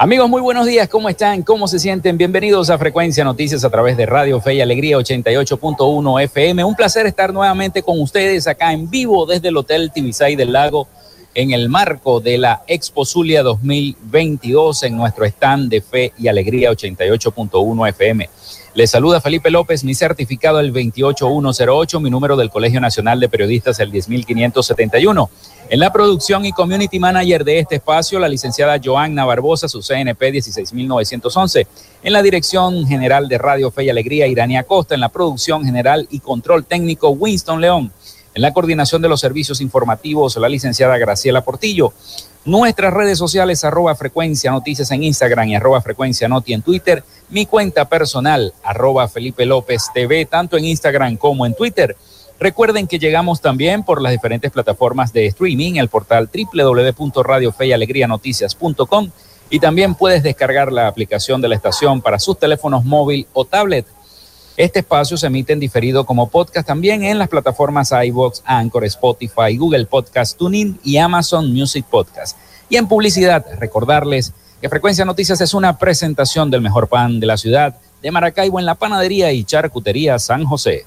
Amigos, muy buenos días. ¿Cómo están? ¿Cómo se sienten? Bienvenidos a Frecuencia Noticias a través de Radio Fe y Alegría 88.1 FM. Un placer estar nuevamente con ustedes acá en vivo desde el Hotel Tibisay del Lago en el marco de la Expo Zulia 2022 en nuestro stand de Fe y Alegría 88.1 FM. Les saluda Felipe López, mi certificado el 28108, mi número del Colegio Nacional de Periodistas el 10571. En la producción y community manager de este espacio, la licenciada Joanna Barbosa, su CNP 16911. En la dirección general de Radio Fe y Alegría, Irania Costa. En la producción general y control técnico, Winston León. En la coordinación de los servicios informativos, la licenciada Graciela Portillo. Nuestras redes sociales, arroba frecuencia noticias en Instagram y arroba frecuencia noti en Twitter. Mi cuenta personal, arroba Felipe López TV, tanto en Instagram como en Twitter. Recuerden que llegamos también por las diferentes plataformas de streaming, el portal www.radiofeyalegrianoticias.com y también puedes descargar la aplicación de la estación para sus teléfonos móvil o tablet. Este espacio se emite en diferido como podcast también en las plataformas iVoox, Anchor, Spotify, Google Podcast, TuneIn y Amazon Music Podcast. Y en publicidad, recordarles que Frecuencia Noticias es una presentación del mejor pan de la ciudad de Maracaibo en la panadería y charcutería San José.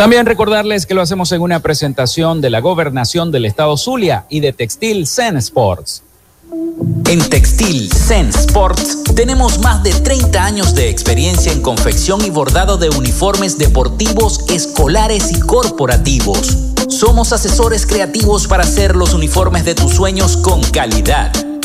También recordarles que lo hacemos en una presentación de la gobernación del estado Zulia y de Textil Zen Sports. En Textil Zen Sports tenemos más de 30 años de experiencia en confección y bordado de uniformes deportivos, escolares y corporativos. Somos asesores creativos para hacer los uniformes de tus sueños con calidad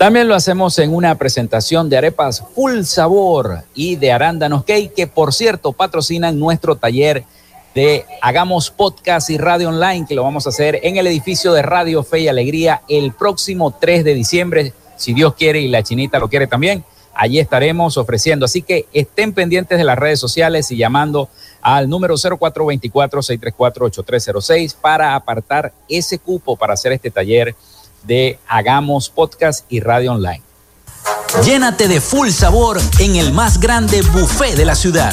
También lo hacemos en una presentación de arepas full sabor y de arándanos cake, que por cierto patrocinan nuestro taller de Hagamos Podcast y Radio Online, que lo vamos a hacer en el edificio de Radio Fe y Alegría el próximo 3 de diciembre, si Dios quiere y la chinita lo quiere también. Allí estaremos ofreciendo. Así que estén pendientes de las redes sociales y llamando al número 0424-634-8306 para apartar ese cupo para hacer este taller de Hagamos Podcast y Radio Online. Llénate de full sabor en el más grande buffet de la ciudad.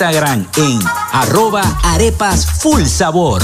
en arroba arepas full sabor.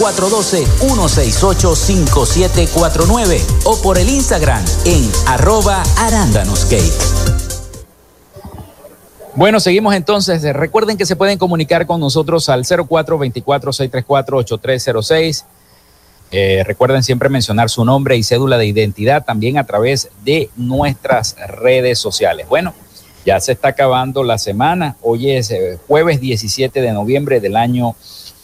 0412-168-5749 o por el Instagram en arroba arándanoscake. Bueno, seguimos entonces. Recuerden que se pueden comunicar con nosotros al 0424-634-8306. Eh, recuerden siempre mencionar su nombre y cédula de identidad también a través de nuestras redes sociales. Bueno, ya se está acabando la semana. Hoy es eh, jueves 17 de noviembre del año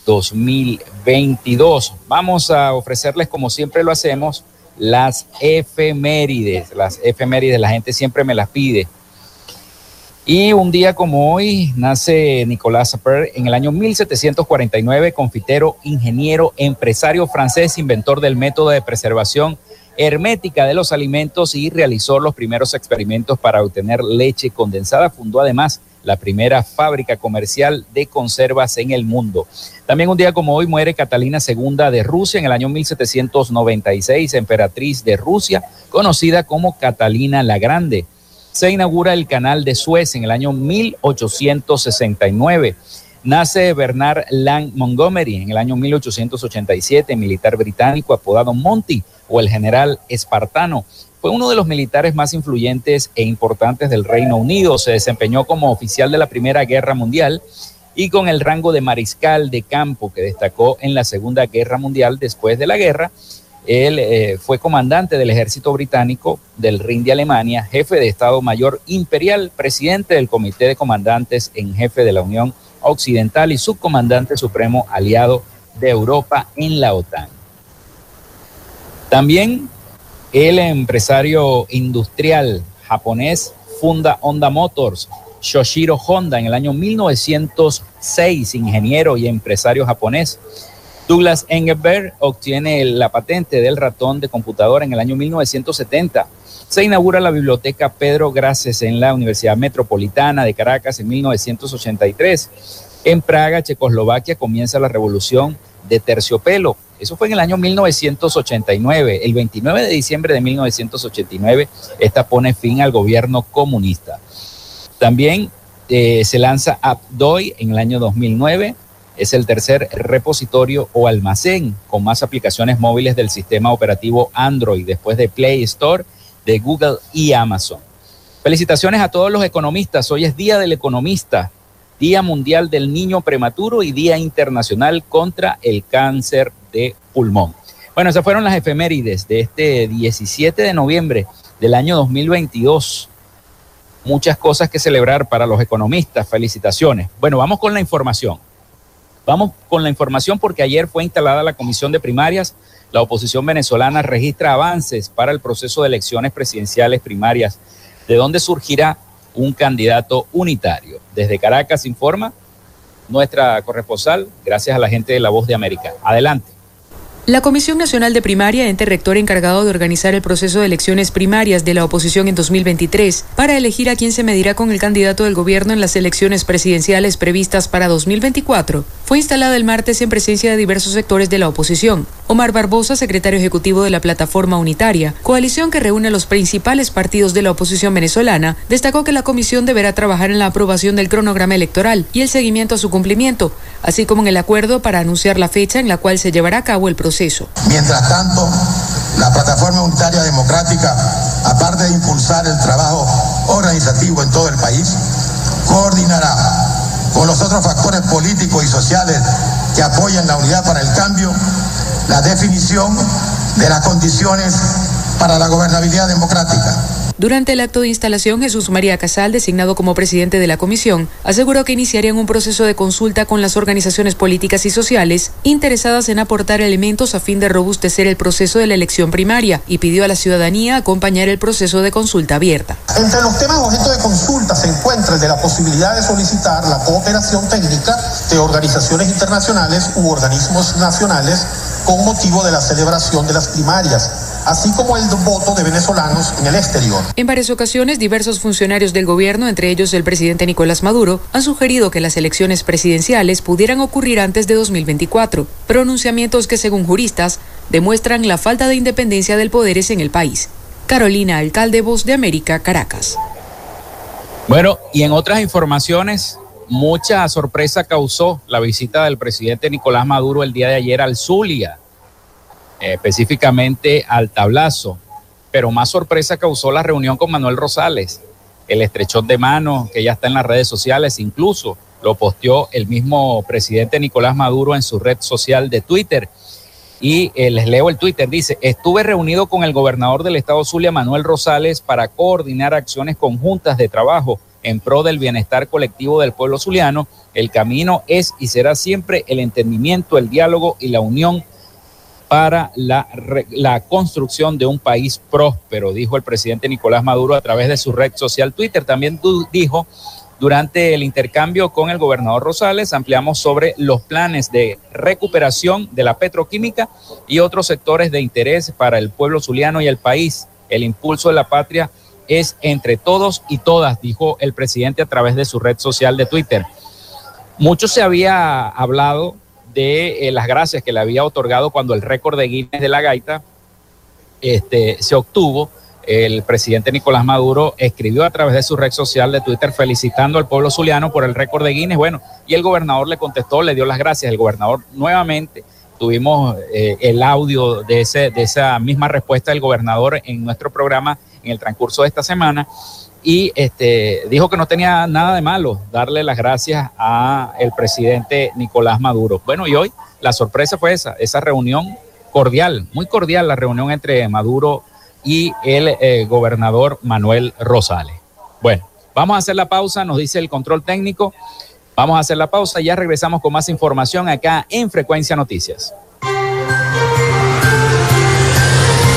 2022. Vamos a ofrecerles, como siempre lo hacemos, las efemérides. Las efemérides, la gente siempre me las pide. Y un día como hoy nace Nicolás Sapir en el año 1749, confitero, ingeniero, empresario francés, inventor del método de preservación hermética de los alimentos y realizó los primeros experimentos para obtener leche condensada. Fundó además la primera fábrica comercial de conservas en el mundo. También un día como hoy muere Catalina II de Rusia en el año 1796, emperatriz de Rusia, conocida como Catalina la Grande. Se inaugura el canal de Suez en el año 1869. Nace Bernard Lang Montgomery en el año 1887, militar británico apodado Monty o el general espartano. Fue uno de los militares más influyentes e importantes del Reino Unido. Se desempeñó como oficial de la Primera Guerra Mundial y con el rango de mariscal de campo que destacó en la Segunda Guerra Mundial después de la guerra. Él eh, fue comandante del ejército británico del Rin de Alemania, jefe de Estado Mayor Imperial, presidente del Comité de Comandantes en jefe de la Unión Occidental y subcomandante supremo aliado de Europa en la OTAN. También el empresario industrial japonés funda Honda Motors, Shoshiro Honda, en el año 1906, ingeniero y empresario japonés. Douglas Engelberg obtiene la patente del ratón de computadora en el año 1970. Se inaugura la biblioteca Pedro Graces en la Universidad Metropolitana de Caracas en 1983. En Praga, Checoslovaquia, comienza la revolución de terciopelo. Eso fue en el año 1989. El 29 de diciembre de 1989, esta pone fin al gobierno comunista. También eh, se lanza AppDoy en el año 2009. Es el tercer repositorio o almacén con más aplicaciones móviles del sistema operativo Android después de Play Store, de Google y Amazon. Felicitaciones a todos los economistas. Hoy es Día del Economista. Día Mundial del Niño Prematuro y Día Internacional contra el Cáncer de Pulmón. Bueno, esas fueron las efemérides de este 17 de noviembre del año 2022. muchas cosas que celebrar para los economistas. Felicitaciones. Bueno, vamos con la información. Vamos con la información porque ayer fue instalada la comisión de primarias. La oposición venezolana registra avances para el proceso de elecciones presidenciales primarias, de donde surgirá un candidato unitario. Desde Caracas informa nuestra corresponsal, gracias a la gente de La Voz de América. Adelante. La Comisión Nacional de Primaria, ente rector encargado de organizar el proceso de elecciones primarias de la oposición en 2023, para elegir a quién se medirá con el candidato del gobierno en las elecciones presidenciales previstas para 2024, fue instalada el martes en presencia de diversos sectores de la oposición. Omar Barbosa, secretario ejecutivo de la Plataforma Unitaria, coalición que reúne a los principales partidos de la oposición venezolana, destacó que la comisión deberá trabajar en la aprobación del cronograma electoral y el seguimiento a su cumplimiento, así como en el acuerdo para anunciar la fecha en la cual se llevará a cabo el proceso. Mientras tanto, la Plataforma Unitaria Democrática, aparte de impulsar el trabajo organizativo en todo el país, coordinará con los otros factores políticos y sociales que apoyan la unidad para el cambio, la definición de las condiciones para la gobernabilidad democrática durante el acto de instalación, Jesús María Casal, designado como presidente de la comisión, aseguró que iniciarían un proceso de consulta con las organizaciones políticas y sociales interesadas en aportar elementos a fin de robustecer el proceso de la elección primaria y pidió a la ciudadanía acompañar el proceso de consulta abierta. Entre los temas objeto de consulta se encuentra el de la posibilidad de solicitar la cooperación técnica de organizaciones internacionales u organismos nacionales con motivo de la celebración de las primarias así como el voto de venezolanos en el exterior. En varias ocasiones, diversos funcionarios del gobierno, entre ellos el presidente Nicolás Maduro, han sugerido que las elecciones presidenciales pudieran ocurrir antes de 2024, pronunciamientos que, según juristas, demuestran la falta de independencia del poder en el país. Carolina Alcalde, Voz de América, Caracas. Bueno, y en otras informaciones, mucha sorpresa causó la visita del presidente Nicolás Maduro el día de ayer al Zulia específicamente al tablazo. Pero más sorpresa causó la reunión con Manuel Rosales, el estrechón de mano que ya está en las redes sociales, incluso lo posteó el mismo presidente Nicolás Maduro en su red social de Twitter. Y eh, les leo el Twitter, dice, estuve reunido con el gobernador del estado Zulia, Manuel Rosales, para coordinar acciones conjuntas de trabajo en pro del bienestar colectivo del pueblo zuliano. El camino es y será siempre el entendimiento, el diálogo y la unión para la, construcción de un país próspero, dijo el presidente Nicolás Maduro a través de su red social Twitter. También dijo durante el intercambio con el gobernador Rosales, ampliamos sobre los planes de recuperación de la petroquímica y otros sectores de interés para el pueblo zuliano y el país. El impulso de la patria es entre todos y todas, dijo el presidente a través de su red social de Twitter. Mucho se había hablado de eh, las gracias que le había otorgado cuando el récord de Guinness de la gaita este, se obtuvo. El presidente Nicolás Maduro escribió a través de su red social de Twitter felicitando al pueblo zuliano por el récord de Guinness. Bueno, y el gobernador le contestó, le dio las gracias. El gobernador nuevamente tuvimos eh, el audio de, ese, de esa misma respuesta del gobernador en nuestro programa en el transcurso de esta semana y este, dijo que no tenía nada de malo darle las gracias a el presidente Nicolás Maduro. Bueno, y hoy la sorpresa fue esa, esa reunión cordial, muy cordial la reunión entre Maduro y el eh, gobernador Manuel Rosales. Bueno, vamos a hacer la pausa, nos dice el control técnico. Vamos a hacer la pausa, ya regresamos con más información acá en Frecuencia Noticias.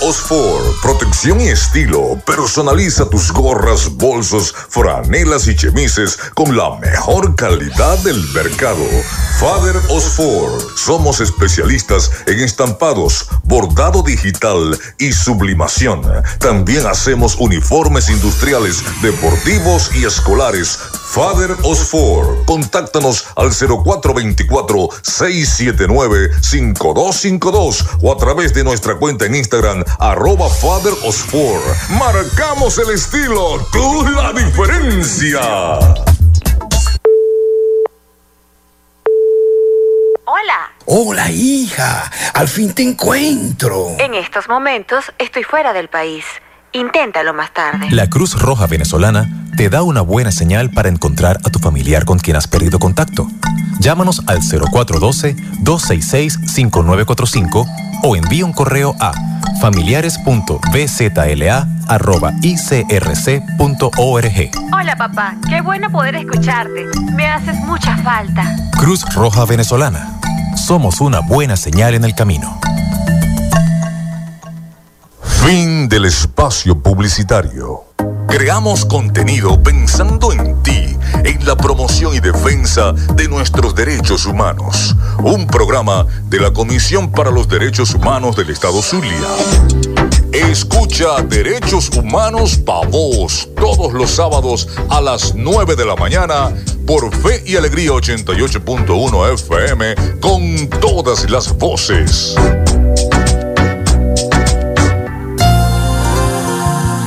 Osfor, protección y estilo. Personaliza tus gorras, bolsos, franelas y chemises con la mejor calidad del mercado. Father Osfor, somos especialistas en estampados, bordado digital y sublimación. También hacemos uniformes industriales, deportivos y escolares Father Osfor. Contáctanos al 0424-679-5252 o a través de nuestra cuenta en Instagram, arroba Father Osfor. Marcamos el estilo, tú la diferencia. Hola. Hola, hija. Al fin te encuentro. En estos momentos estoy fuera del país. Inténtalo más tarde. La Cruz Roja Venezolana te da una buena señal para encontrar a tu familiar con quien has perdido contacto. Llámanos al 0412-266-5945 o envía un correo a familiares.bzla.icrc.org. Hola papá, qué bueno poder escucharte. Me haces mucha falta. Cruz Roja Venezolana. Somos una buena señal en el camino. Fin del espacio publicitario. Creamos contenido pensando en ti, en la promoción y defensa de nuestros derechos humanos. Un programa de la Comisión para los Derechos Humanos del Estado Zulia. Escucha Derechos Humanos Pa' Voz todos los sábados a las 9 de la mañana por Fe y Alegría 88.1 FM con todas las voces.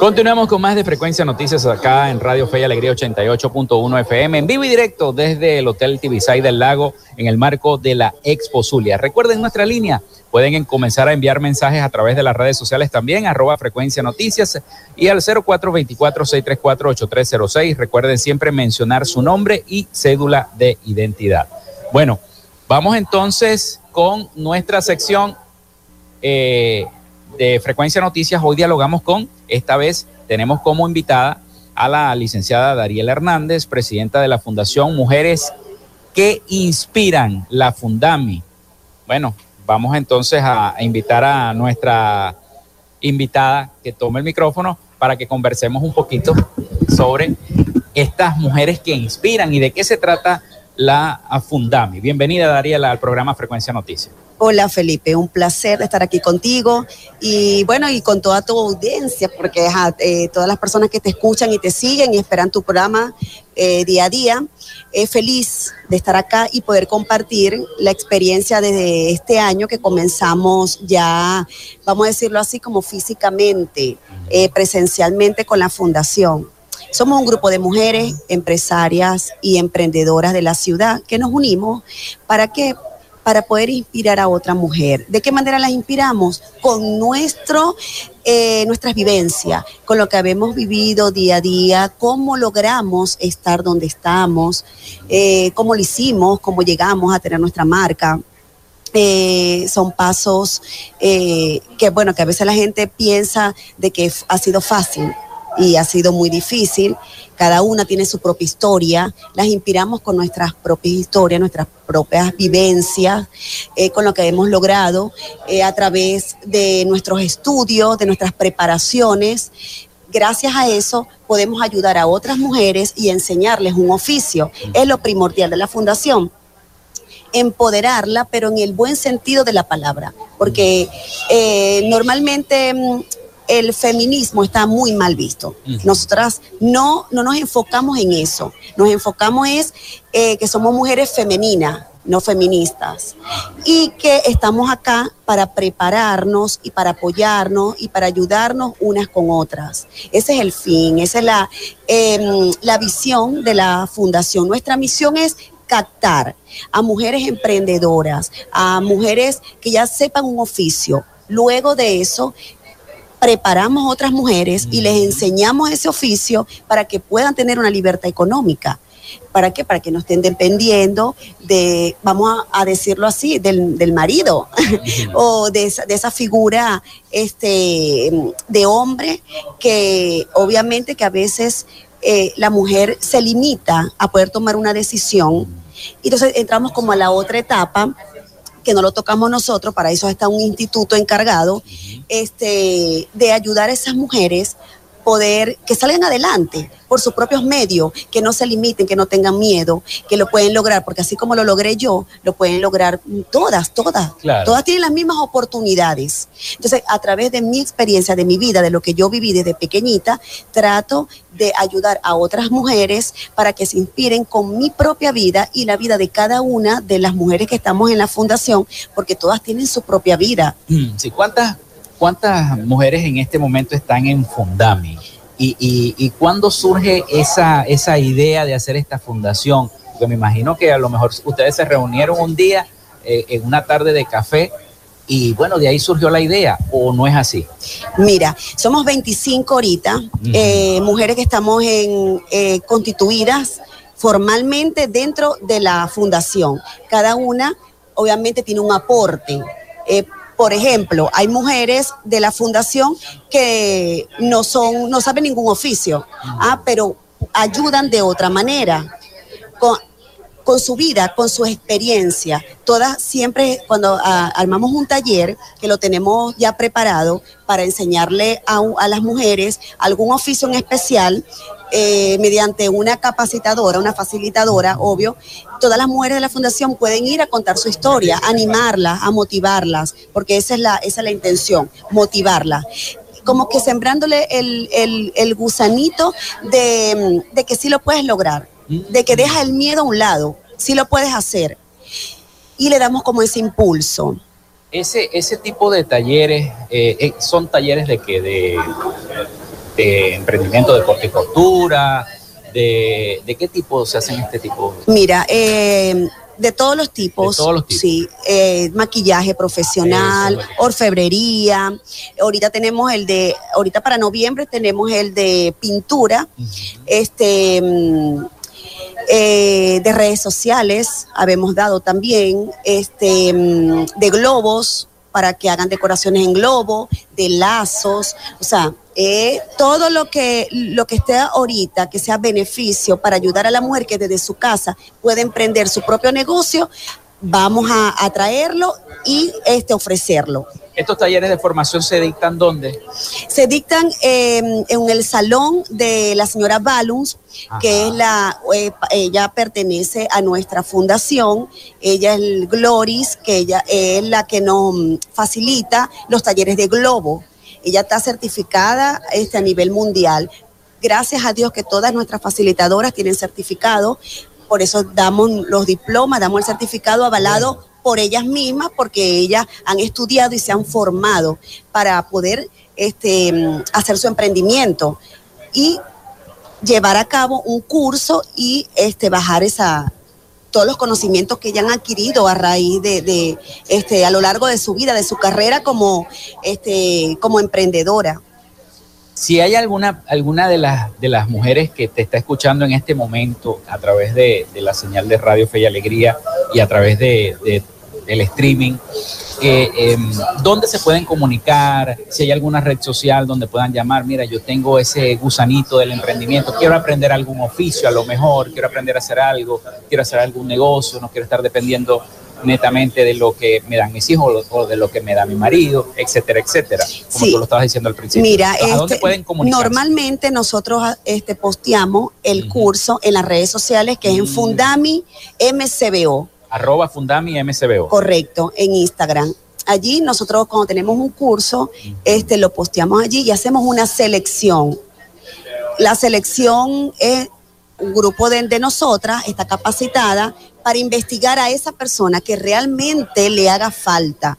Continuamos con más de Frecuencia Noticias acá en Radio Fe y Alegría 88.1 FM, en vivo y directo desde el Hotel Tibisay del Lago en el marco de la Expo Zulia. Recuerden nuestra línea, pueden comenzar a enviar mensajes a través de las redes sociales también, arroba Frecuencia Noticias y al 0424-634-8306. Recuerden siempre mencionar su nombre y cédula de identidad. Bueno, vamos entonces con nuestra sección. Eh, de Frecuencia Noticias, hoy dialogamos con, esta vez tenemos como invitada a la licenciada Dariela Hernández, presidenta de la Fundación Mujeres que Inspiran, la Fundami. Bueno, vamos entonces a, invitar a nuestra invitada que tome el micrófono para que conversemos un poquito sobre estas mujeres que inspiran y de qué se trata la Fundami. Bienvenida, Dariela, al programa Frecuencia Noticias. Hola Felipe, un placer estar aquí contigo y bueno, y con toda tu audiencia, porque eh, todas las personas que te escuchan y te siguen y esperan tu programa eh, día a día, es feliz de estar acá y poder compartir la experiencia desde este año que comenzamos ya, vamos a decirlo así, como físicamente, eh, presencialmente con la fundación. Somos un grupo de mujeres empresarias y emprendedoras de la ciudad que nos unimos para que para poder inspirar a otra mujer. ¿De qué manera las inspiramos? Con nuestro, eh, nuestras vivencias, con lo que habemos vivido día a día, cómo logramos estar donde estamos, eh, cómo lo hicimos, cómo llegamos a tener nuestra marca. Eh, son pasos que, bueno, que a veces la gente piensa de que ha sido fácil y ha sido muy difícil. Cada una tiene su propia historia. Las inspiramos con nuestras propias historias, nuestras propias vivencias, eh, con lo que hemos logrado eh, a través de nuestros estudios, de nuestras preparaciones. Gracias a eso podemos ayudar a otras mujeres y enseñarles un oficio. Es lo primordial de la fundación empoderarla, pero en el buen sentido de la palabra, porque eh, normalmente mm, el feminismo está muy mal visto. Nosotras no, no nos enfocamos en eso, nos enfocamos es eh, que somos mujeres femeninas, no feministas, y que estamos acá para prepararnos y para apoyarnos y para ayudarnos unas con otras. Ese es el fin, esa es la, em, la visión de la fundación. Nuestra misión es captar a mujeres emprendedoras, a mujeres que ya sepan un oficio. Luego de eso, preparamos otras mujeres y les enseñamos ese oficio para que puedan tener una libertad económica. ¿Para qué? Para que no estén dependiendo de, vamos a, decirlo así, del, marido o de esa, de esa, figura este, de hombre que obviamente que a veces eh, la mujer se limita a poder tomar una decisión Y entonces entramos como a la otra etapa que no lo tocamos nosotros, para eso está un instituto encargado, este, de ayudar a esas mujeres poder que salgan adelante por sus propios medios, que no se limiten, que no tengan miedo, que lo pueden lograr, porque así como lo logré yo, lo pueden lograr todas, todas. Todas tienen las mismas oportunidades. Entonces, a través de mi experiencia, de mi vida, de lo que yo viví desde pequeñita, trato de ayudar a otras mujeres para que se inspiren con mi propia vida y la vida de cada una de las mujeres que estamos en la fundación, porque todas tienen su propia vida. Sí, ¿cuántas ¿cuántas mujeres en este momento están en Fundami? ¿Y, y, cuándo surge esa, esa idea de hacer esta fundación? Porque me imagino que a lo mejor ustedes se reunieron un día eh, en una tarde de café y bueno, de ahí surgió la idea, ¿o no es así? Mira, somos 25 ahorita, eh, mujeres que estamos en, eh, constituidas formalmente dentro de la fundación. Cada una obviamente tiene un aporte. Por ejemplo, hay mujeres de la fundación que no son, no saben ningún oficio, ah, pero ayudan de otra manera. Con, con su vida, con su experiencia. Todas siempre cuando ah, armamos un taller que lo tenemos ya preparado para enseñarle a, a las mujeres algún oficio en especial, eh, mediante una capacitadora, una facilitadora, obvio, todas las mujeres de la fundación pueden ir a contar su historia, animarlas, a motivarlas, porque esa es la, esa es la intención, motivarlas como que sembrándole el, el, gusanito de, de, que sí lo puedes lograr, de que deja el miedo a un lado, sí lo puedes hacer. Y le damos como ese impulso. Ese, ese tipo de talleres, eh, eh, ¿son talleres de que de de emprendimiento de horticultura? De, ¿De qué tipo se hacen este tipo? Mira, eh, de todos los tipos. De todos los tipos. Sí, eh, maquillaje profesional, orfebrería. Ahorita tenemos el de, ahorita para noviembre tenemos el de pintura, este, mm, eh, de redes sociales, habemos dado también, este, mm, de globos para que hagan decoraciones en globo, de lazos, o sea, eh, todo lo que, lo que esté ahorita, que sea beneficio para ayudar a la mujer que desde su casa puede emprender su propio negocio, vamos a, traerlo y este, ofrecerlo. ¿Estos talleres de formación se dictan dónde? Se dictan em, en el salón de la señora Balums, que es la, eh, ella pertenece a nuestra fundación, ella es el Gloris, que ella es la que nos facilita los talleres de globo. Ella está certificada este, a nivel mundial. Gracias a Dios que todas nuestras facilitadoras tienen certificado, por eso damos los diplomas, damos el certificado avalado por ellas mismas, porque ellas han estudiado y se han formado para poder este, hacer su emprendimiento y llevar a cabo un curso y este, bajar esa, todos los conocimientos que ella han adquirido a raíz de, este, a lo largo de su vida, de su carrera como, este, como emprendedora. Si hay alguna, alguna de, las, de las mujeres que te está escuchando en este momento a través de, la señal de Radio Fe y Alegría y a través de, del streaming, eh, dónde se pueden comunicar, si hay alguna red social donde puedan llamar, mira, yo tengo ese gusanito del emprendimiento, quiero aprender algún oficio a lo mejor, quiero aprender a hacer algo, quiero hacer algún negocio, no quiero estar dependiendo netamente de lo que me dan mis hijos o de lo que me da mi marido, etcétera, etcétera, como tú lo estabas diciendo al principio. Mira, ¿a dónde este, pueden comunicar? Normalmente nosotros este, posteamos el curso en las redes sociales que es en mm. Fundami MCBO arroba Fundami MCBO. Correcto, en Instagram. Allí nosotros cuando tenemos un curso, este, lo posteamos allí y hacemos una selección. La selección es un grupo de, de nosotras, está capacitada para investigar a esa persona que realmente le haga falta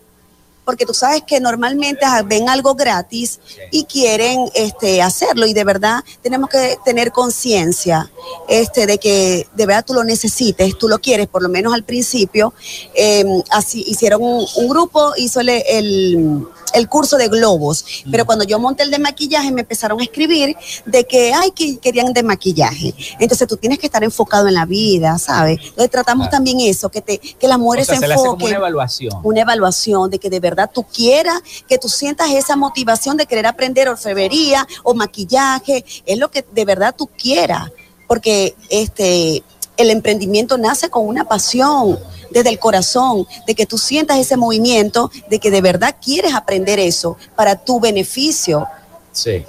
porque tú sabes que normalmente ven algo gratis y quieren este, hacerlo y de verdad tenemos que tener conciencia este, de que de verdad tú lo necesites, tú lo quieres, por lo menos al principio. Em, así hicieron un, grupo, hizo el el curso de globos, pero cuando yo monté el de maquillaje me empezaron a escribir de que, ay, que querían de maquillaje. Entonces tú tienes que estar enfocado en la vida, ¿sabes? Entonces tratamos también eso, que, te, que las mujeres se, enfoquen. una evaluación. Una evaluación de que de verdad tú quieras, que tú sientas esa motivación de querer aprender orfebrería o maquillaje, es lo que de verdad tú quieras, porque este el emprendimiento nace con una pasión desde el corazón, de que tú sientas ese movimiento, de que de verdad quieres aprender eso para tu beneficio. Sí.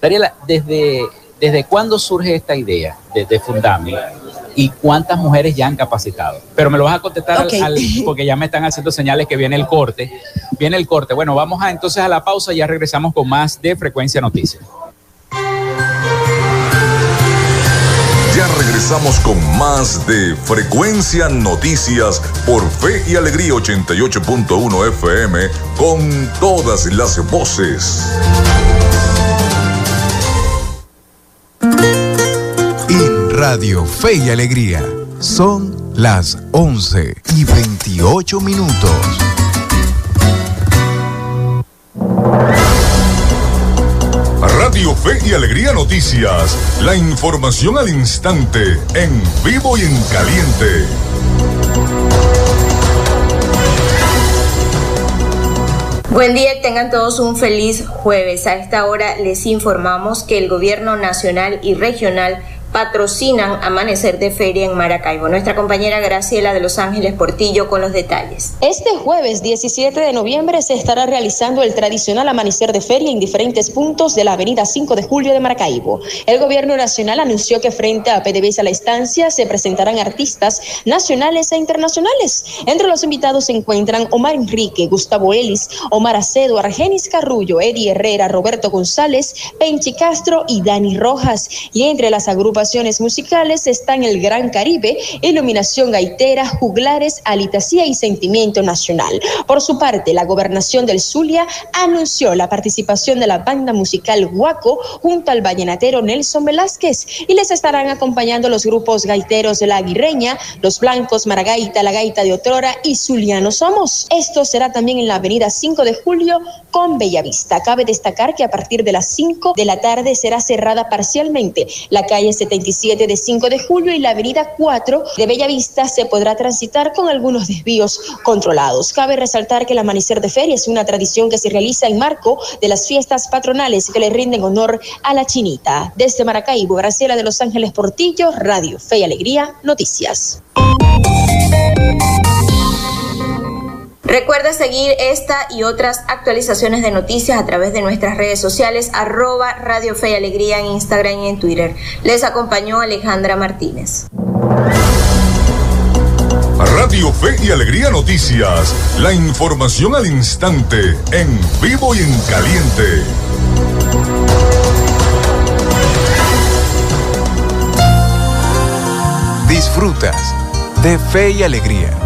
Dariela, ¿desde, desde cuándo surge esta idea de, de Fundami? ¿Y cuántas mujeres ya han capacitado? Pero me lo vas a contestar al- al- porque ya me están haciendo señales que viene el corte. Viene el corte. Bueno, vamos a entonces a la pausa y ya regresamos con más de Frecuencia Noticias. Ya regresamos con más de Frecuencia Noticias por Fe y Alegría 88.1 FM con todas las voces. Radio Fe y Alegría son las 11 y 28 minutos. Radio Fe y Alegría Noticias. La información al instante, en vivo y en caliente. Buen día, tengan todos un feliz jueves. A esta hora les informamos que el gobierno nacional y regional patrocinan Amanecer de Feria en Maracaibo. Nuestra compañera Graciela de Los Ángeles Portillo con los detalles. Este jueves 17 de noviembre se estará realizando el tradicional amanecer de feria en diferentes puntos de la avenida 5 de julio de Maracaibo. El gobierno nacional anunció que frente a PDVSA La Estancia se presentarán artistas nacionales e internacionales. Entre los invitados se encuentran Omar Enrique, Gustavo Ellis, Omar Acedo, Argenis Carrullo, Eddie Herrera, Roberto González, Penchi Castro y Dani Rojas. Y entre las agrupaciones musicales están el Gran Caribe, Iluminación Gaitera, Juglares, Alitasía y Sentimiento Nacional. Por su parte, la gobernación del Zulia anunció la participación de la banda musical Guaco junto al vallenatero Nelson Velázquez y les estarán acompañando los grupos gaiteros de La Aguirreña, Los Blancos, Maragaita, La Gaita de Otrora y Zuliano Somos. Esto será también en la avenida 5 de julio con Bellavista. Cabe destacar que a partir de las 5 de la tarde será cerrada parcialmente la calle 77 de 5 de julio y la avenida 4 de Bellavista se podrá transitar con algunos desvíos controlados. Cabe resaltar que el amanecer de feria es una tradición que se realiza en marco de las fiestas patronales que le rinden honor a la chinita. Desde Maracaibo, Graciela de Los Ángeles Portillo, Radio Fe y Alegría, Noticias. Recuerda seguir esta y otras actualizaciones de noticias a través de nuestras redes sociales, arroba Radio Fe y Alegría en Instagram y en Twitter. Les acompañó Alejandra Martínez. Radio Fe y Alegría Noticias. La información al instante, en vivo y en caliente. Disfrutas de Fe y Alegría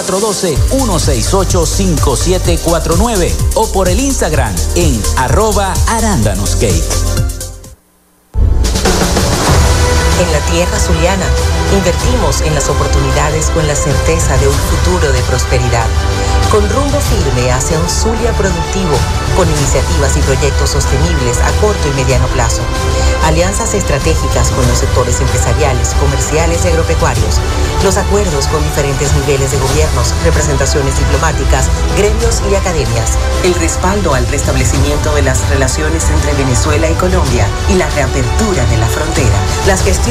0412-168-5749 o por el Instagram en arroba arándanoscake. En la tierra zuliana, invertimos en las oportunidades con la certeza de un futuro de prosperidad con rumbo firme hacia un Zulia productivo, con iniciativas y proyectos sostenibles a corto y mediano plazo. Alianzas estratégicas con los sectores empresariales, comerciales y agropecuarios. Los acuerdos con diferentes niveles de gobiernos, representaciones diplomáticas, gremios y academias. El respaldo al restablecimiento de las relaciones entre Venezuela y Colombia y la reapertura de la frontera. Las gestiones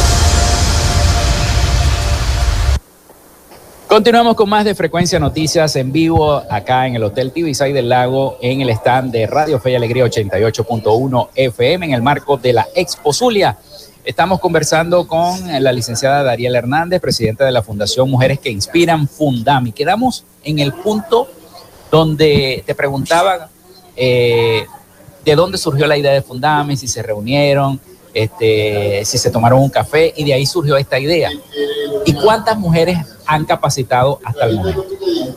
Continuamos con más de Frecuencia Noticias en vivo acá en el Hotel Tibisay del Lago en el stand de Radio Fe y Alegría 88.1 FM en el marco de la Expo Zulia. Estamos conversando con la licenciada Dariela Hernández, presidenta de la Fundación Mujeres que Inspiran Fundami. Quedamos en el punto donde te preguntaban eh, de dónde surgió la idea de Fundami, si se reunieron, este, si se tomaron un café y de ahí surgió esta idea. ¿Y cuántas mujeres han capacitado hasta el momento?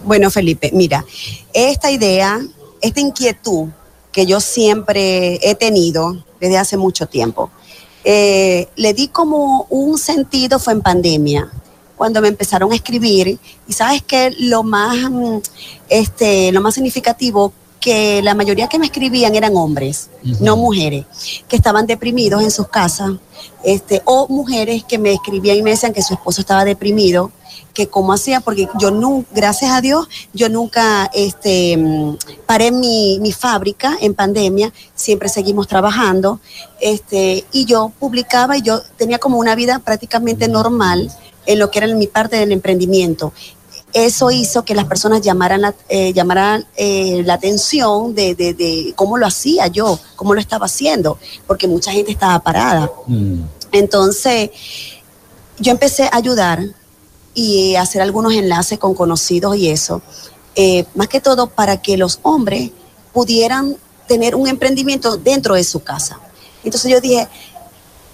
Bueno, Felipe, mira, esta idea, esta inquietud que yo siempre he tenido desde hace mucho tiempo, eh, le di como un sentido fue en pandemia cuando me empezaron a escribir y sabes que lo más mm, este lo más significativo que la mayoría que me escribían eran hombres, no mujeres, que estaban deprimidos en sus casas, este, o mujeres que me escribían y me decían que su esposo estaba deprimido, que cómo hacía, porque yo nunca, gracias a Dios, yo nunca este, paré mi, mi, fábrica en pandemia, siempre seguimos trabajando, este, y yo publicaba y yo tenía como una vida prácticamente normal en lo que era mi parte del emprendimiento eso hizo que las personas llamaran la, eh, llamaran, eh, la atención de, de, de, cómo lo hacía yo, cómo lo estaba haciendo, porque mucha gente estaba parada. Mm. Entonces, yo empecé a ayudar y hacer algunos enlaces con conocidos y eso, eh, más que todo para que los hombres pudieran tener un emprendimiento dentro de su casa. Entonces yo dije,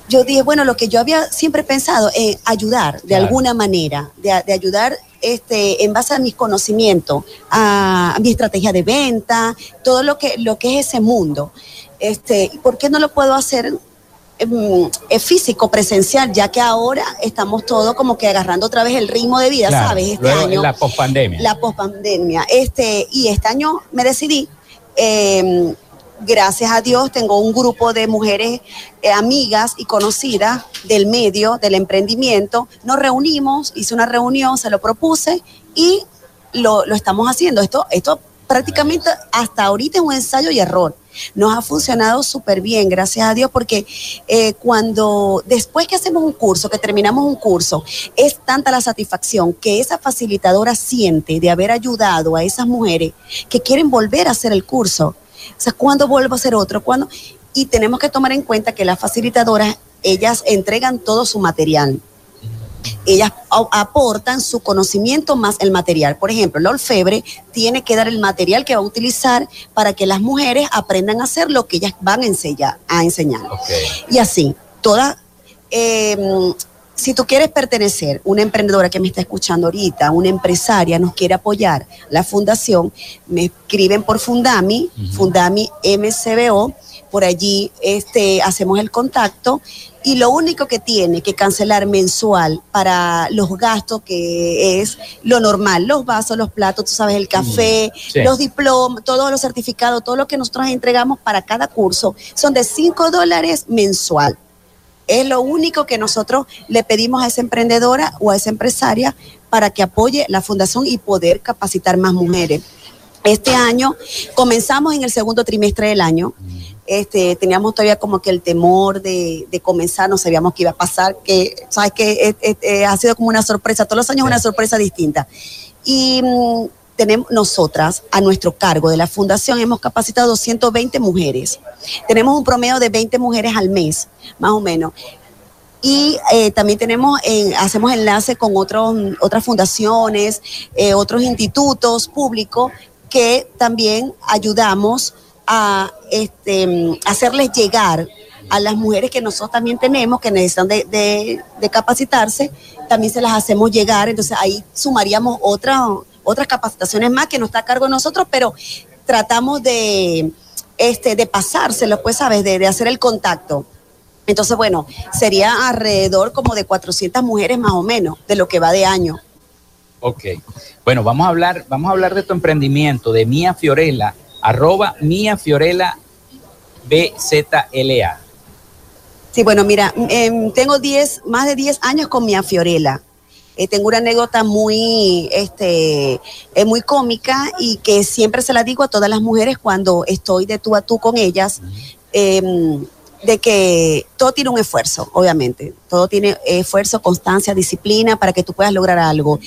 yo dije, bueno, lo que yo había siempre pensado es ayudar de alguna manera, de, ayudar este, en base a mis conocimientos, a, mi estrategia de venta, todo lo que, lo que es ese mundo. Este, ¿Por qué no lo puedo hacer em, físico, presencial, ya que ahora estamos todos como que agarrando otra vez el ritmo de vida, ¿sabes? Este año. La pospandemia. La pospandemia. Este, y este año me decidí em, gracias a Dios tengo un grupo de mujeres eh, amigas y conocidas del medio, del emprendimiento. Nos reunimos, hice una reunión, se lo propuse y lo, estamos haciendo. Esto, esto prácticamente hasta ahorita es un ensayo y error. Nos ha funcionado súper bien, gracias a Dios, porque eh, cuando después que hacemos un curso, que terminamos un curso, es tanta la satisfacción que esa facilitadora siente de haber ayudado a esas mujeres que quieren volver a hacer el curso. O sea, ¿cuándo vuelvo a hacer otro? ¿Cuándo? Y tenemos que tomar en cuenta que las facilitadoras, ellas entregan todo su material. Ellas aportan su conocimiento más el material. Por ejemplo, la Orfebre tiene que dar el material que va a utilizar para que las mujeres aprendan a hacer lo que ellas van a enseñar. A enseñar. Y así, todas em, si tú quieres pertenecer, una emprendedora que me está escuchando ahorita, una empresaria nos quiere apoyar, la fundación, me escriben por Fundami, Fundami MCBO, por allí este, hacemos el contacto y lo único que tiene que cancelar mensual para los gastos que es lo normal, los vasos, los platos, tú sabes, el café, los diplomas, todos los certificados, todo lo que nosotros entregamos para cada curso, son de 5 dólares mensual. Es lo único que nosotros le pedimos a esa emprendedora o a esa empresaria para que apoye la fundación y poder capacitar más mujeres. Este año comenzamos en el segundo trimestre del año. Este, teníamos todavía como que el temor de, comenzar, no sabíamos qué iba a pasar, que sabes que ha sido como una sorpresa, todos los años una sorpresa distinta. Y mm, tenemos nosotras a nuestro cargo de la fundación hemos capacitado 220 mujeres. Tenemos un promedio de 20 mujeres al mes, más o menos. Y eh, también tenemos, hacemos enlace con otros, otras fundaciones, eh, otros institutos públicos que también ayudamos a este, hacerles llegar a las mujeres que nosotros también tenemos, que necesitan de, de capacitarse, también se las hacemos llegar. Entonces ahí sumaríamos otra, otras capacitaciones más que no está a cargo de nosotros, pero tratamos de, este, de pasárselo, pues, ¿sabes? De, de hacer el contacto. Entonces, bueno, sería alrededor como de 400 mujeres más o menos de lo que va de año. Ok. Bueno, vamos a hablar, vamos a hablar de tu emprendimiento, de Mía Fiorella, arroba Mía Fiorella BZLA. Sí, bueno, mira, em, tengo 10, más de 10 años con Mía Fiorella. Eh, tengo una anécdota muy, este, eh, muy cómica y que siempre se la digo a todas las mujeres cuando estoy de tú a tú con ellas, em, de que todo tiene un esfuerzo, obviamente. Todo tiene esfuerzo, constancia, disciplina para que tú puedas lograr algo.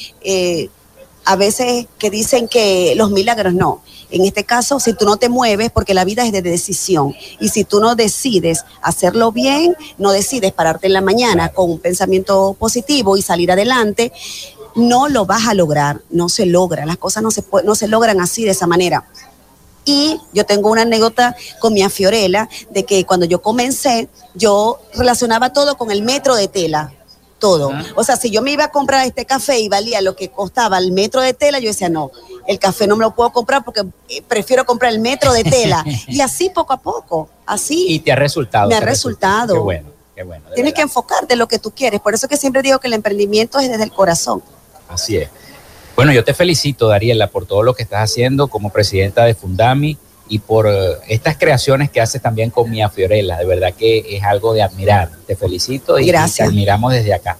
A veces que dicen que los milagros no. En este caso, si tú no te mueves, porque la vida es de decisión, y si tú no decides hacerlo bien, no decides pararte en la mañana con un pensamiento positivo y salir adelante, no lo vas a lograr, no se logra, las cosas no se, no se logran así de esa manera. Y yo tengo una anécdota con mi Fiorella de que cuando yo comencé, yo relacionaba todo con el metro de tela todo. O sea, si yo me iba a comprar este café y valía lo que costaba el metro de tela, yo decía, no, el café no me lo puedo comprar porque eh, prefiero comprar el metro de tela. y así poco a poco, así. Y te ha resultado. Me ha resultado. Qué bueno, qué bueno. Tienes que enfocarte en lo que tú quieres. Por eso que siempre digo que el emprendimiento es desde el corazón. Así es. Bueno, yo te felicito, Dariela, por todo lo que estás haciendo como presidenta de Fundami y por eh, estas creaciones que haces también con Mia Fiorella. De verdad que es algo de admirar. Te felicito y, te admiramos desde acá.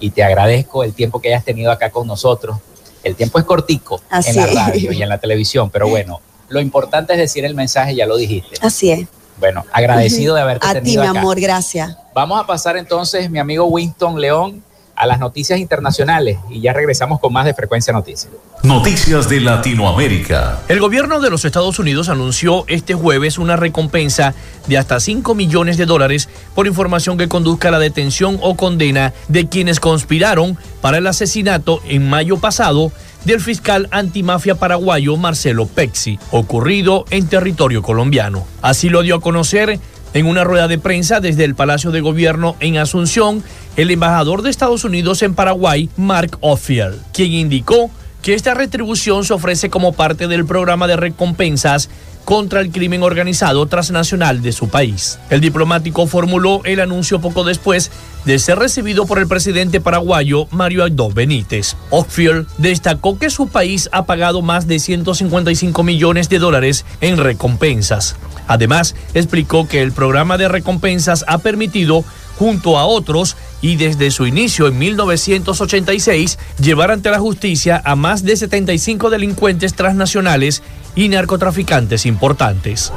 Y te agradezco el tiempo que hayas tenido acá con nosotros. El tiempo es cortico en la radio y en la televisión, pero bueno, lo importante es decir el mensaje, ya lo dijiste. Así es. Bueno, agradecido de haberte tenido acá. A ti, mi amor, gracias. Vamos a pasar entonces, mi amigo Winston León, a las noticias internacionales y ya regresamos con más de Frecuencia Noticias. Noticias de Latinoamérica. El gobierno de los Estados Unidos anunció este jueves una recompensa de hasta 5 millones de dólares por información que conduzca a la detención o condena de quienes conspiraron para el asesinato en mayo pasado del fiscal antimafia paraguayo Marcelo Pexi, ocurrido en territorio colombiano. Así lo dio a conocer en una rueda de prensa desde el Palacio de Gobierno en Asunción, el embajador de Estados Unidos en Paraguay, Mark Offier, quien indicó que esta retribución se ofrece como parte del programa de recompensas contra el crimen organizado transnacional de su país. El diplomático formuló el anuncio poco después de ser recibido por el presidente paraguayo Mario Aldo Benítez. Oxfield destacó que su país ha pagado más de 155 millones de dólares en recompensas. Además, explicó que el programa de recompensas ha permitido junto a otros y desde su inicio en 1986 llevar ante la justicia a más de 75 delincuentes transnacionales y narcotraficantes importantes.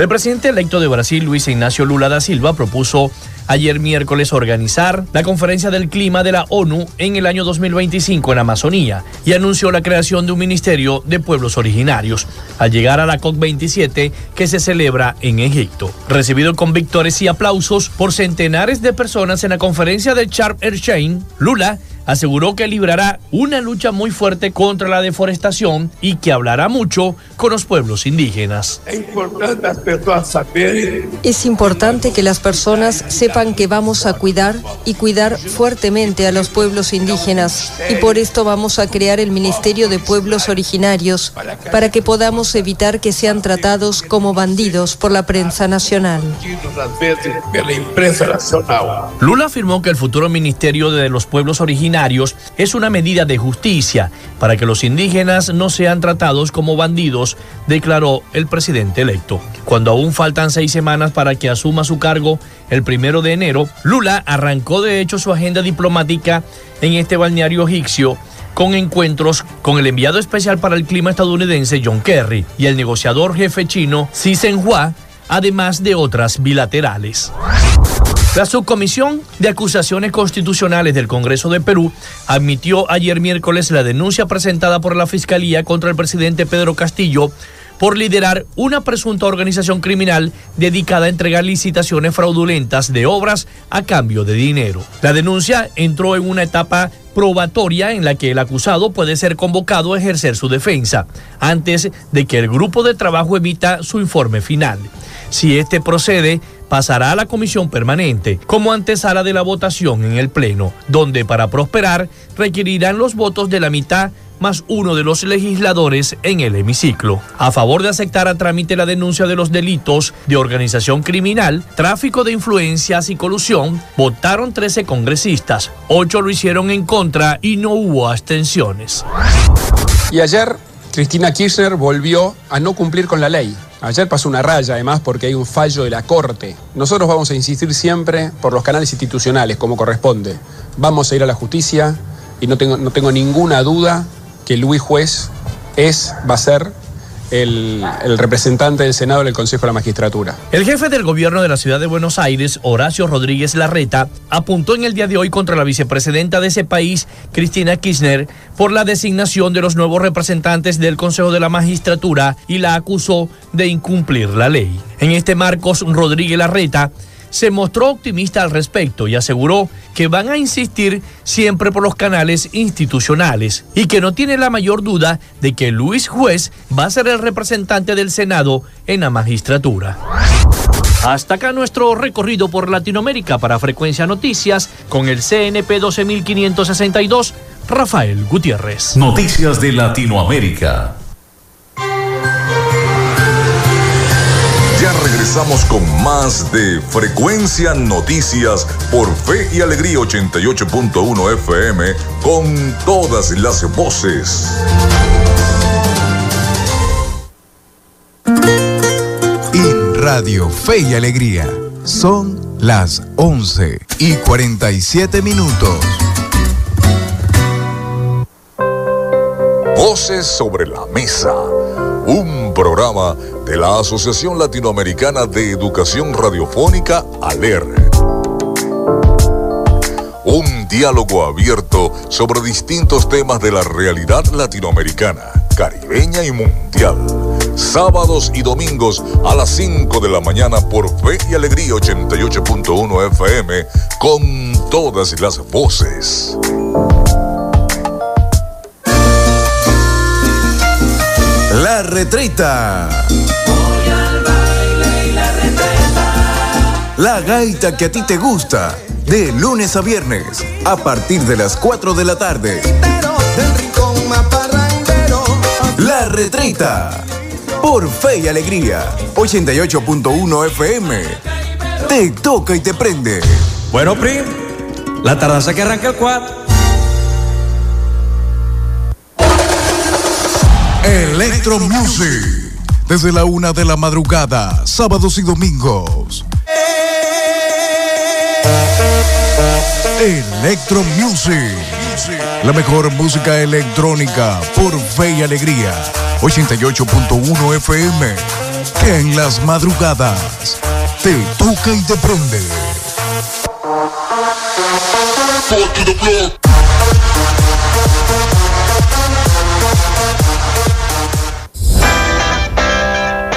El presidente electo de Brasil, Luis Ignacio Lula da Silva, propuso ayer miércoles organizar la conferencia del clima de la ONU en el año 2025 en Amazonía y anunció la creación de un ministerio de pueblos originarios al llegar a la COP27 que se celebra en Egipto. Recibido con victorias y aplausos por centenares de personas en la conferencia de Sharm el Lula aseguró que librará una lucha muy fuerte contra la deforestación y que hablará mucho con los pueblos indígenas. Es importante que las personas sepan que vamos a cuidar y cuidar fuertemente a los pueblos indígenas y por esto vamos a crear el Ministerio de Pueblos Originarios para que podamos evitar que sean tratados como bandidos por la prensa nacional. Lula afirmó que el futuro Ministerio de los Pueblos Originarios es una medida de justicia para que los indígenas no sean tratados como bandidos, declaró el presidente electo. Cuando aún faltan seis semanas para que asuma su cargo el primero de enero, Lula arrancó de hecho su agenda diplomática en este balneario egipcio con encuentros con el enviado especial para el clima estadounidense John Kerry y el negociador jefe chino Xi Zhenhua, además de otras bilaterales. La Subcomisión de Acusaciones Constitucionales del Congreso de Perú admitió ayer miércoles la denuncia presentada por la Fiscalía contra el presidente Pedro Castillo por liderar una presunta organización criminal dedicada a entregar licitaciones fraudulentas de obras a cambio de dinero. La denuncia entró en una etapa probatoria en la que el acusado puede ser convocado a ejercer su defensa antes de que el grupo de trabajo emita su informe final. Si este procede, pasará a la comisión permanente como antesala de la votación en el Pleno, donde para prosperar requerirán los votos de la mitad más uno de los legisladores en el hemiciclo. A favor de aceptar a trámite la denuncia de los delitos de organización criminal, tráfico de influencias y colusión, votaron 13 congresistas, 8 lo hicieron en contra y no hubo abstenciones. Y ayer Cristina Kirchner volvió a no cumplir con la ley Ayer pasó una raya, además, porque hay un fallo de la Corte. Nosotros vamos a insistir siempre por los canales institucionales, como corresponde. Vamos a ir a la justicia y no tengo, no tengo ninguna duda que Luis Juez es, va a ser el, representante del Senado en el Consejo de la Magistratura. El jefe del gobierno de la ciudad de Buenos Aires, Horacio Rodríguez Larreta, apuntó en el día de hoy contra la vicepresidenta de ese país, Cristina Kirchner, por la designación de los nuevos representantes del Consejo de la Magistratura y la acusó de incumplir la ley. En este Marcos Rodríguez Larreta se mostró optimista al respecto y aseguró que van a insistir siempre por los canales institucionales y que no tiene la mayor duda de que Luis Juez va a ser el representante del Senado en la magistratura. Hasta acá nuestro recorrido por Latinoamérica para Frecuencia Noticias con el CNP 12562, Rafael Gutiérrez. Noticias de Latinoamérica. Ya regresamos con más de Frecuencia Noticias por Fe y Alegría 88.1 FM con todas las voces. En Radio Fe y Alegría son las 11 y 47 minutos. Voces sobre la mesa un programa de la Asociación Latinoamericana de Educación Radiofónica, ALER. Un diálogo abierto sobre distintos temas de la realidad latinoamericana, caribeña y mundial. Sábados y domingos a las 5 de la mañana por Fe y Alegría 88.1 FM con todas las voces. La retreta. La gaita que a ti te gusta, de lunes a viernes, a partir de las 4 de la tarde. La retreta. Por Fe y Alegría, 88.1 FM. Te toca y te prende. Bueno, Prim, la tardanza que arranca el 4. Electro Music. Desde la una de la madrugada, sábados y domingos. Electro Music. La mejor música electrónica por fe y alegría. 88.1 FM. En las madrugadas te toca y te prende.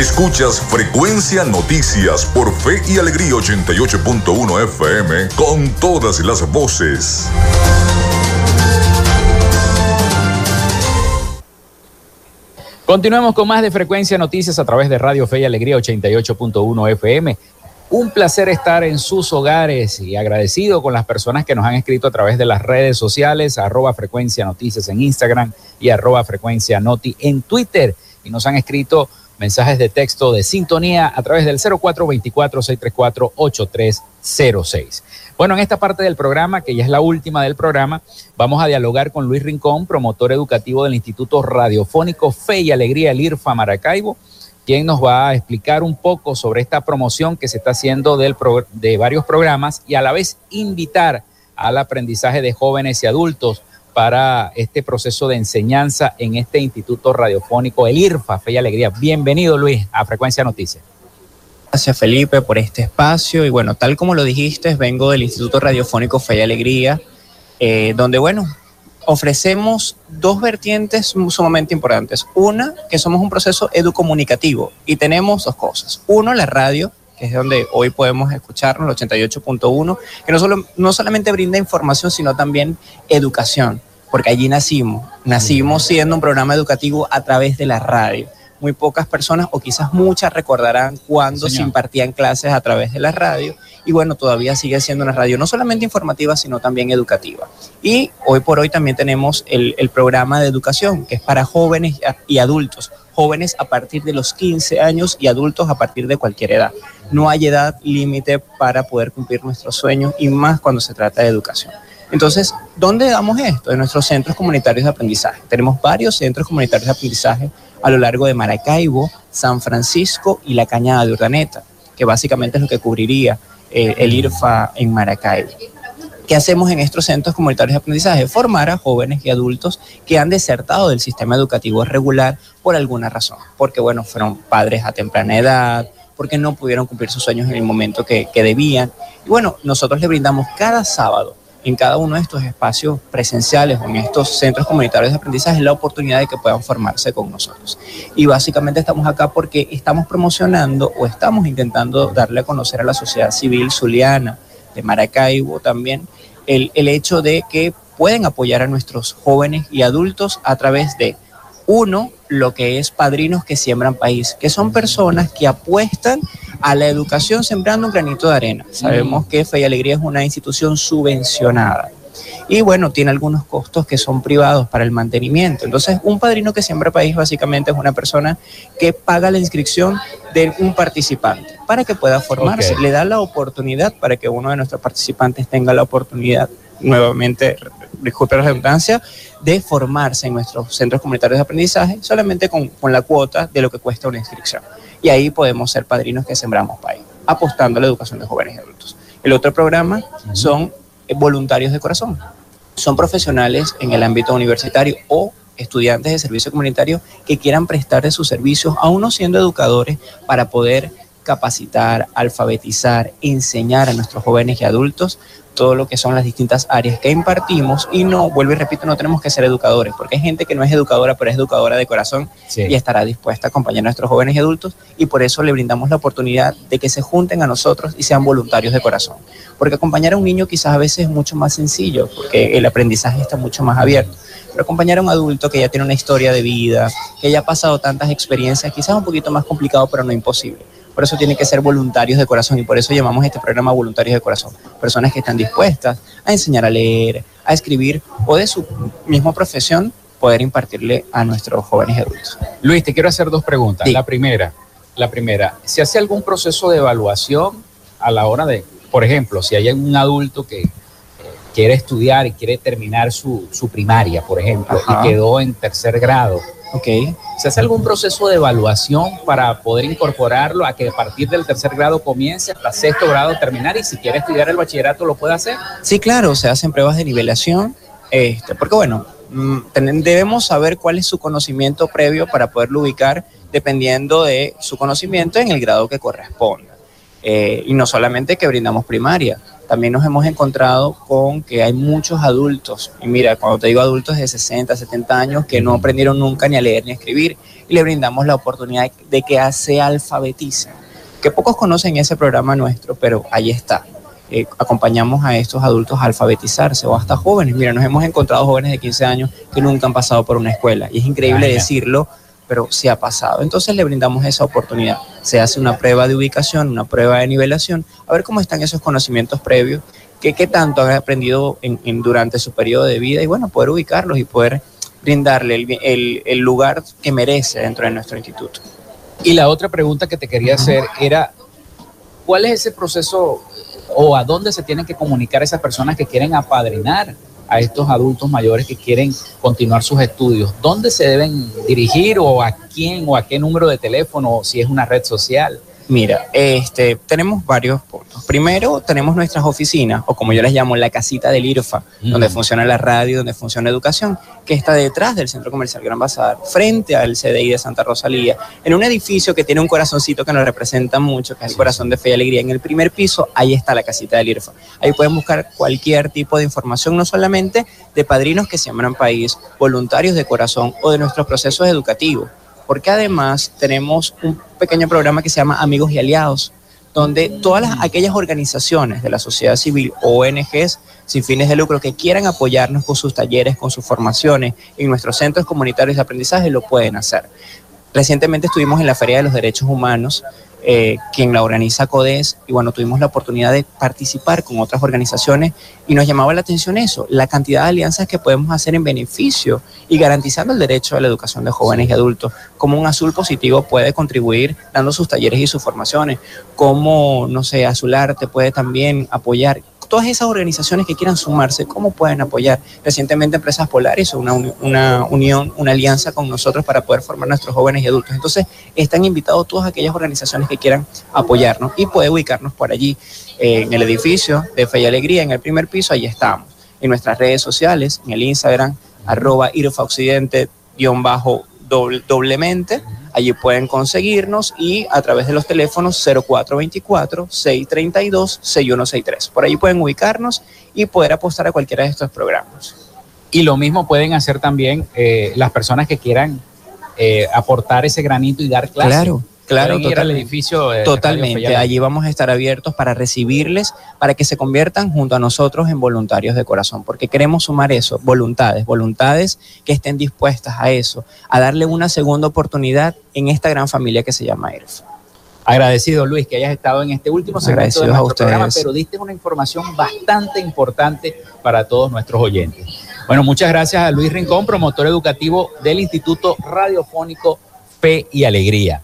Escuchas Frecuencia Noticias por Fe y Alegría 88.1 FM con todas las voces. Continuemos con más de Frecuencia Noticias a través de Radio Fe y Alegría 88.1 FM. Un placer estar en sus hogares y agradecido con las personas que nos han escrito a través de las redes sociales, arroba frecuencia noticias en Instagram y arroba frecuencia noti en Twitter. Y nos han escrito mensajes de texto de sintonía a través del 0424-634-8306. Bueno, en esta parte del programa, que ya es la última del programa, vamos a dialogar con Luis Rincón, promotor educativo del Instituto Radiofónico Fe y Alegría, el IRFA Maracaibo, quien nos va a explicar un poco sobre esta promoción que se está haciendo del de varios programas y a la vez invitar al aprendizaje de jóvenes y adultos para este proceso de enseñanza en este instituto radiofónico, el IRFA, Fe y Alegría. Bienvenido, Luis, a Frecuencia Noticias. Gracias, Felipe, por este espacio. Y bueno, tal como lo dijiste, vengo del Instituto Radiofónico Fe y Alegría, eh, donde, bueno, ofrecemos dos vertientes sumamente importantes. Una, que somos un proceso educomunicativo y tenemos dos cosas. Uno, la radio, que es donde hoy podemos escucharnos, el 88.1, que no, solo, no solamente brinda información, sino también educación, porque allí nacimos. Nacimos siendo un programa educativo a través de la radio. Muy pocas personas, o quizás muchas, recordarán cuando se impartían clases a través de la radio. Y bueno, todavía sigue siendo una radio no solamente informativa, sino también educativa. Y hoy por hoy también tenemos el, el programa de educación, que es para jóvenes y adultos jóvenes a partir de los 15 años y adultos a partir de cualquier edad. No hay edad límite para poder cumplir nuestros sueños y más cuando se trata de educación. Entonces, ¿dónde damos esto? En nuestros centros comunitarios de aprendizaje. Tenemos varios centros comunitarios de aprendizaje a lo largo de Maracaibo, San Francisco y la Cañada de Urdaneta, que básicamente es lo que cubriría eh, el IRFA en Maracaibo. ¿Qué hacemos en estos centros comunitarios de aprendizaje? Formar a jóvenes y adultos que han desertado del sistema educativo regular por alguna razón, porque bueno, fueron padres a temprana edad, porque no pudieron cumplir sus sueños en el momento que, que debían. Y bueno, nosotros le brindamos cada sábado en cada uno de estos espacios presenciales o en estos centros comunitarios de aprendizaje la oportunidad de que puedan formarse con nosotros. Y básicamente estamos acá porque estamos promocionando o estamos intentando darle a conocer a la sociedad civil zuliana de Maracaibo también el, el hecho de que pueden apoyar a nuestros jóvenes y adultos a través de, uno, lo que es Padrinos que Siembran País, que son personas que apuestan a la educación sembrando un granito de arena. Sabemos que Fe y Alegría es una institución subvencionada. Y bueno, tiene algunos costos que son privados para el mantenimiento. Entonces, un padrino que siembra país básicamente es una persona que paga la inscripción de un participante para que pueda formarse. Le da la oportunidad para que uno de nuestros participantes tenga la oportunidad nuevamente, disculpe la redundancia, de formarse en nuestros centros comunitarios de aprendizaje solamente con, con, la cuota de lo que cuesta una inscripción. Y ahí podemos ser padrinos que sembramos país, apostando a la educación de jóvenes y adultos. El otro programa son voluntarios de corazón. Son profesionales en el ámbito universitario o estudiantes de servicio comunitario que quieran prestar de sus servicios, aún no siendo educadores, para poder capacitar, alfabetizar, enseñar a nuestros jóvenes y adultos todo lo que son las distintas áreas que impartimos y no, vuelvo y repito, no tenemos que ser educadores, porque hay gente que no es educadora, pero es educadora de corazón y estará dispuesta a acompañar a nuestros jóvenes y adultos y por eso le brindamos la oportunidad de que se junten a nosotros y sean voluntarios de corazón. Porque acompañar a un niño quizás a veces es mucho más sencillo, porque el aprendizaje está mucho más abierto. Pero acompañar a un adulto que ya tiene una historia de vida, que ya ha pasado tantas experiencias, quizás un poquito más complicado, pero no imposible. Por eso tienen que ser voluntarios de corazón y por eso llamamos este programa Voluntarios de Corazón. Personas que están dispuestas a enseñar a leer, a escribir o de su misma profesión poder impartirle a nuestros jóvenes adultos. Luis, te quiero hacer dos preguntas. La primera, la primera, ¿se hace algún proceso de evaluación a la hora de, por ejemplo, si hay un adulto que quiere estudiar y quiere terminar su, su primaria, por ejemplo, y quedó en tercer grado? Ok. ¿Se hace algún proceso de evaluación para poder incorporarlo a que a partir del tercer grado comience hasta sexto grado terminar y si quiere estudiar el bachillerato lo puede hacer? Sí, claro, se hacen pruebas de nivelación, este, porque bueno, mm, debemos saber cuál es su conocimiento previo para poderlo ubicar dependiendo de su conocimiento en el grado que corresponda. Eh, y no solamente que brindamos primaria, también nos hemos encontrado con que hay muchos adultos, y mira, cuando te digo adultos de 60, 70 años, que no aprendieron nunca ni a leer ni a escribir, y le brindamos la oportunidad de que se alfabeticen, que pocos conocen ese programa nuestro, pero ahí está. Eh, acompañamos a estos adultos a alfabetizarse o hasta jóvenes. Mira, nos hemos encontrado jóvenes de 15 años que nunca han pasado por una escuela y es increíble decirlo, pero sí ha pasado. Entonces le brindamos esa oportunidad. Se hace una prueba de ubicación, una prueba de nivelación, a ver cómo están esos conocimientos previos, qué, qué tanto han aprendido en, durante su periodo de vida y bueno, poder ubicarlos y poder brindarle el, el, lugar que merece dentro de nuestro instituto. Y la otra pregunta que te quería hacer era, ¿cuál es ese proceso o a dónde se tienen que comunicar esas personas que quieren apadrinar a estos adultos mayores que quieren continuar sus estudios? ¿Dónde se deben dirigir o a quién o a qué número de teléfono, si es una red social? Mira, este, tenemos varios puntos. Primero, tenemos nuestras oficinas, o como yo les llamo, la casita del IRFA, donde funciona la radio, donde funciona educación, que está detrás del Centro Comercial Gran Bazar, frente al CDI de Santa Rosalía, en un edificio que tiene un corazoncito que nos representa mucho, que es el corazón de fe y alegría. En el primer piso, ahí está la casita del IRFA. Ahí pueden buscar cualquier tipo de información, no solamente de padrinos que siembran país, voluntarios de corazón o de nuestros procesos educativos porque además tenemos un pequeño programa que se llama Amigos y Aliados, donde todas las, aquellas organizaciones de la sociedad civil, ONGs sin fines de lucro que quieran apoyarnos con sus talleres, con sus formaciones en nuestros centros comunitarios de aprendizaje, lo pueden hacer. Recientemente estuvimos en la Feria de los Derechos Humanos eh, quien la organiza CODES, y bueno, tuvimos la oportunidad de participar con otras organizaciones y nos llamaba la atención eso, la cantidad de alianzas que podemos hacer en beneficio y garantizando el derecho a la educación de jóvenes y adultos, cómo un azul positivo puede contribuir dando sus talleres y sus formaciones, cómo, no sé, Azul Arte puede también apoyar todas esas organizaciones que quieran sumarse, ¿cómo pueden apoyar? Recientemente Empresas Polares una, una unión, una alianza con nosotros para poder formar nuestros jóvenes y adultos. Entonces, están invitados todas aquellas organizaciones que quieran apoyarnos y puede ubicarnos por allí eh, en el edificio de Fe y Alegría, en el primer piso, ahí estamos. En nuestras redes sociales, en el Instagram, arroba bajo doblemente Allí pueden conseguirnos y a través de los teléfonos 0424-632-6163. Por ahí pueden ubicarnos y poder apostar a cualquiera de estos programas. Y lo mismo pueden hacer también eh, las personas que quieran eh, aportar ese granito y dar clases. Claro. Claro, total, edificio. totalmente. Allí vamos a estar abiertos para recibirles, para que se conviertan junto a nosotros en voluntarios de corazón, porque queremos sumar eso, voluntades, voluntades que estén dispuestas a eso, a darle una segunda oportunidad en esta gran familia que se llama ERF. Agradecido, Luis, que hayas estado en este último segmento de nuestro programa, pero diste una información bastante importante para todos nuestros oyentes. Bueno, muchas gracias a Luis Rincón, promotor educativo del Instituto Radiofónico Fe y Alegría.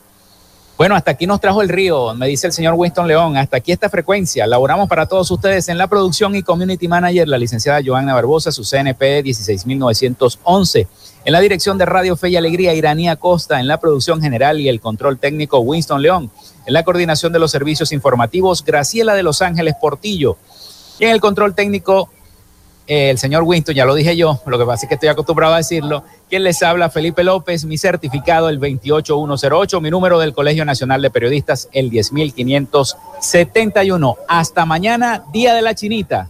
Bueno, hasta aquí nos trajo el río, me dice el señor Winston León. Hasta aquí esta frecuencia. Laboramos para todos ustedes en la producción y community manager, la licenciada Joanna Barbosa, su CNP 16911. En la dirección de Radio Fe y Alegría, Iranía Costa. En la producción general y el control técnico, Winston León. En la coordinación de los servicios informativos, Graciela de Los Ángeles Portillo. Y en el control técnico, el señor Winston, ya lo dije yo, lo que pasa es que estoy acostumbrado a decirlo. ¿Quién les habla? Felipe López, mi certificado el 28108, mi número del Colegio Nacional de Periodistas el 10571. Hasta mañana, Día de la Chinita.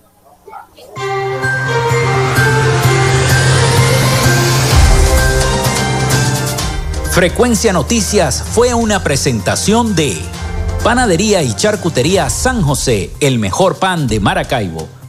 Frecuencia Noticias fue una presentación de Panadería y Charcutería San José, el mejor pan de Maracaibo